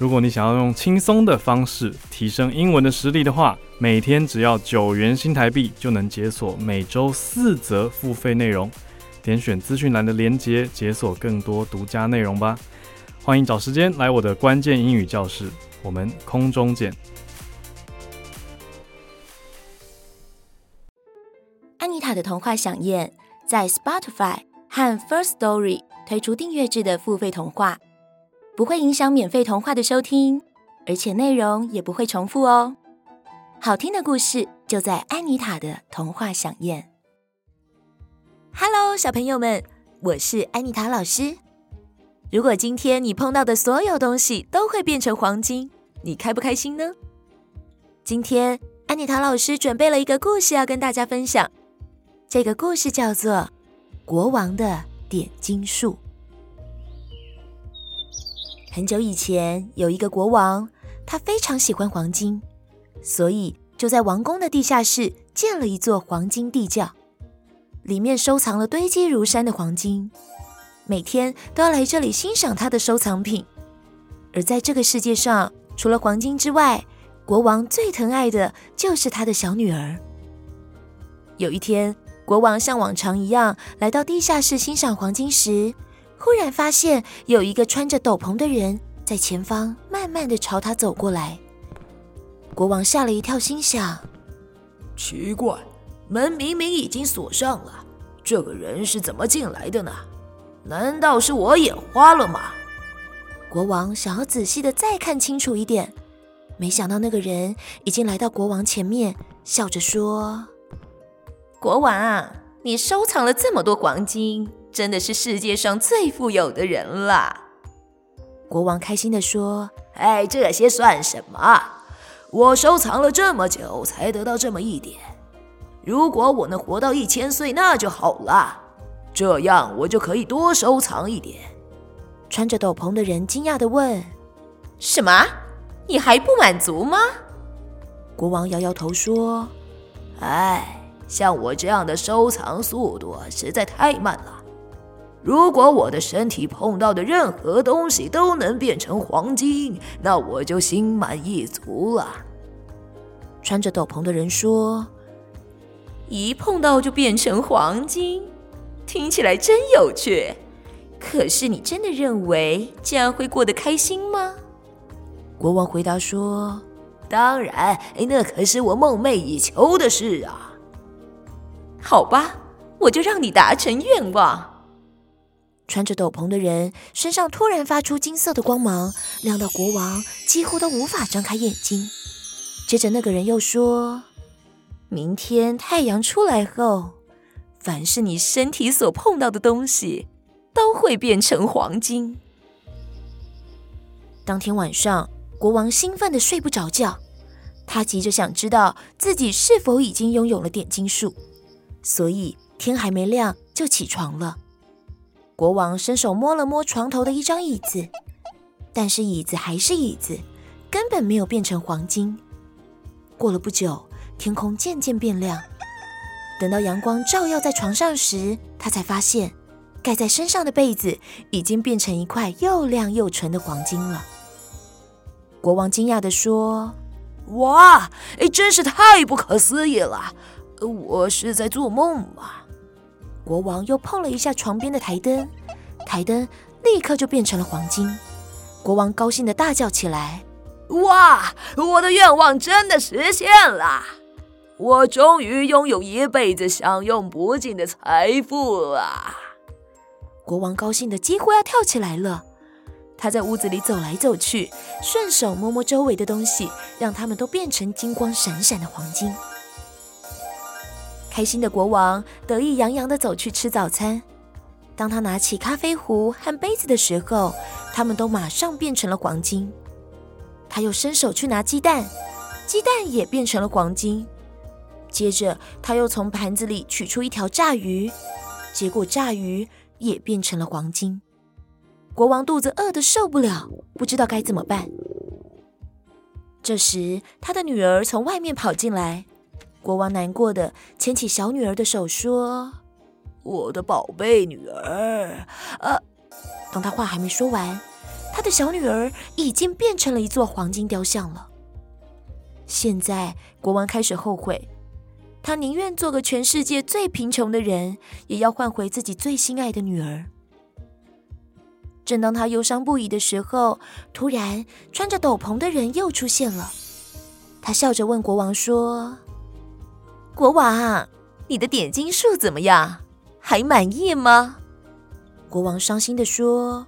如果你想要用轻松的方式提升英文的实力的话，每天只要九元新台币就能解锁每周四则付费内容。点选资讯栏的链接，解锁更多独家内容吧。欢迎找时间来我的关键英语教室，我们空中见。安妮塔的童话饗宴在 Spotify 和 First Story 推出订阅制的付费童话。不会影响免费童话的收听，而且内容也不会重复哦。好听的故事就在安妮塔的童话饗宴。Hello，小朋友们，我是安妮塔老师。如果今天你碰到的所有东西都会变成黄金，你开不开心呢？今天安妮塔老师准备了一个故事要跟大家分享。这个故事叫做《国王的点金术》。很久以前，有一个国王，他非常喜欢黄金，所以就在王宫的地下室建了一座黄金地窖，里面收藏了堆积如山的黄金，每天都要来这里欣赏他的收藏品。而在这个世界上，除了黄金之外，国王最疼爱的就是他的小女儿。有一天，国王像往常一样来到地下室欣赏黄金时，忽然发现有一个穿着斗篷的人在前方慢慢地朝他走过来，国王吓了一跳，心想：奇怪，门明明已经锁上了，这个人是怎么进来的呢？难道是我眼花了吗？国王想要仔细地再看清楚一点，没想到那个人已经来到国王前面，笑着说：“国王，你收藏了这么多黄金。”真的是世界上最富有的人了。国王开心地说：“哎，这些算什么？我收藏了这么久才得到这么一点。如果我能活到一千岁，那就好了。这样我就可以多收藏一点。”穿着斗篷的人惊讶地问：“什么？你还不满足吗？”国王摇摇头说：“哎，像我这样的收藏速度实在太慢了。”如果我的身体碰到的任何东西都能变成黄金，那我就心满意足了。穿着斗篷的人说：“一碰到就变成黄金，听起来真有趣。可是你真的认为这样会过得开心吗？”国王回答说：“当然，那可是我梦寐以求的事啊。”好吧，我就让你达成愿望。穿着斗篷的人身上突然发出金色的光芒，亮到国王几乎都无法张开眼睛。接着，那个人又说：“明天太阳出来后，凡是你身体所碰到的东西，都会变成黄金。”当天晚上，国王兴奋得睡不着觉，他急着想知道自己是否已经拥有了点金术，所以天还没亮就起床了。国王伸手摸了摸床头的一张椅子，但是椅子还是椅子，根本没有变成黄金。过了不久，天空渐渐变亮。等到阳光照耀在床上时，他才发现盖在身上的被子已经变成一块又亮又纯的黄金了。国王惊讶地说：“哇，哎，真是太不可思议了！我是在做梦吗？”国王又碰了一下床边的台灯，台灯立刻就变成了黄金。国王高兴地大叫起来：“哇，我的愿望真的实现了！”我终于拥有一辈子享用不尽的财富了！国王高兴得几乎要跳起来了。他在屋子里走来走去，顺手摸摸周围的东西，让它们都变成金光闪闪的黄金。开心的国王得意洋洋地走去吃早餐。当他拿起咖啡壶和杯子的时候，他们都马上变成了黄金。他又伸手去拿鸡蛋，鸡蛋也变成了黄金。接着，他又从盘子里取出一条炸鱼，结果炸鱼也变成了黄金。国王肚子饿得受不了，不知道该怎么办。这时，他的女儿从外面跑进来，国王难过的牵起小女儿的手说：“我的宝贝女儿。”呃，当他话还没说完，他的小女儿已经变成了一座黄金雕像了。现在，国王开始后悔。他宁愿做个全世界最贫穷的人，也要换回自己最心爱的女儿。正当他忧伤不已的时候，突然穿着斗篷的人又出现了。他笑着问国王说：“国王，你的点金术怎么样？还满意吗？”国王伤心地说：“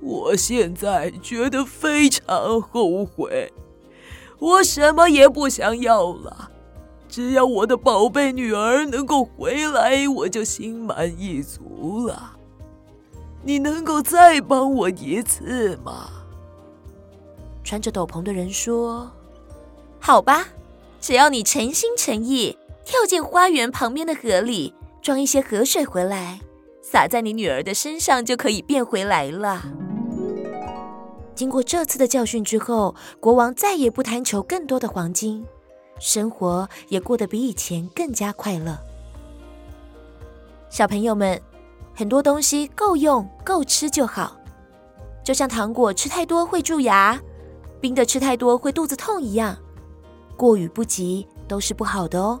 我现在觉得非常后悔，我什么也不想要了。”只要我的宝贝女儿能够回来，我就心满意足了。你能够再帮我一次吗？穿着斗篷的人说：“好吧，只要你诚心诚意跳进花园旁边的河里，装一些河水回来，洒在你女儿的身上，就可以变回来了。”经过这次的教训之后，国王再也不贪求更多的黄金。生活也过得比以前更加快乐。小朋友们，很多东西够用够吃就好，就像糖果吃太多会蛀牙，冰的吃太多会肚子痛一样，过与不及都是不好的哦。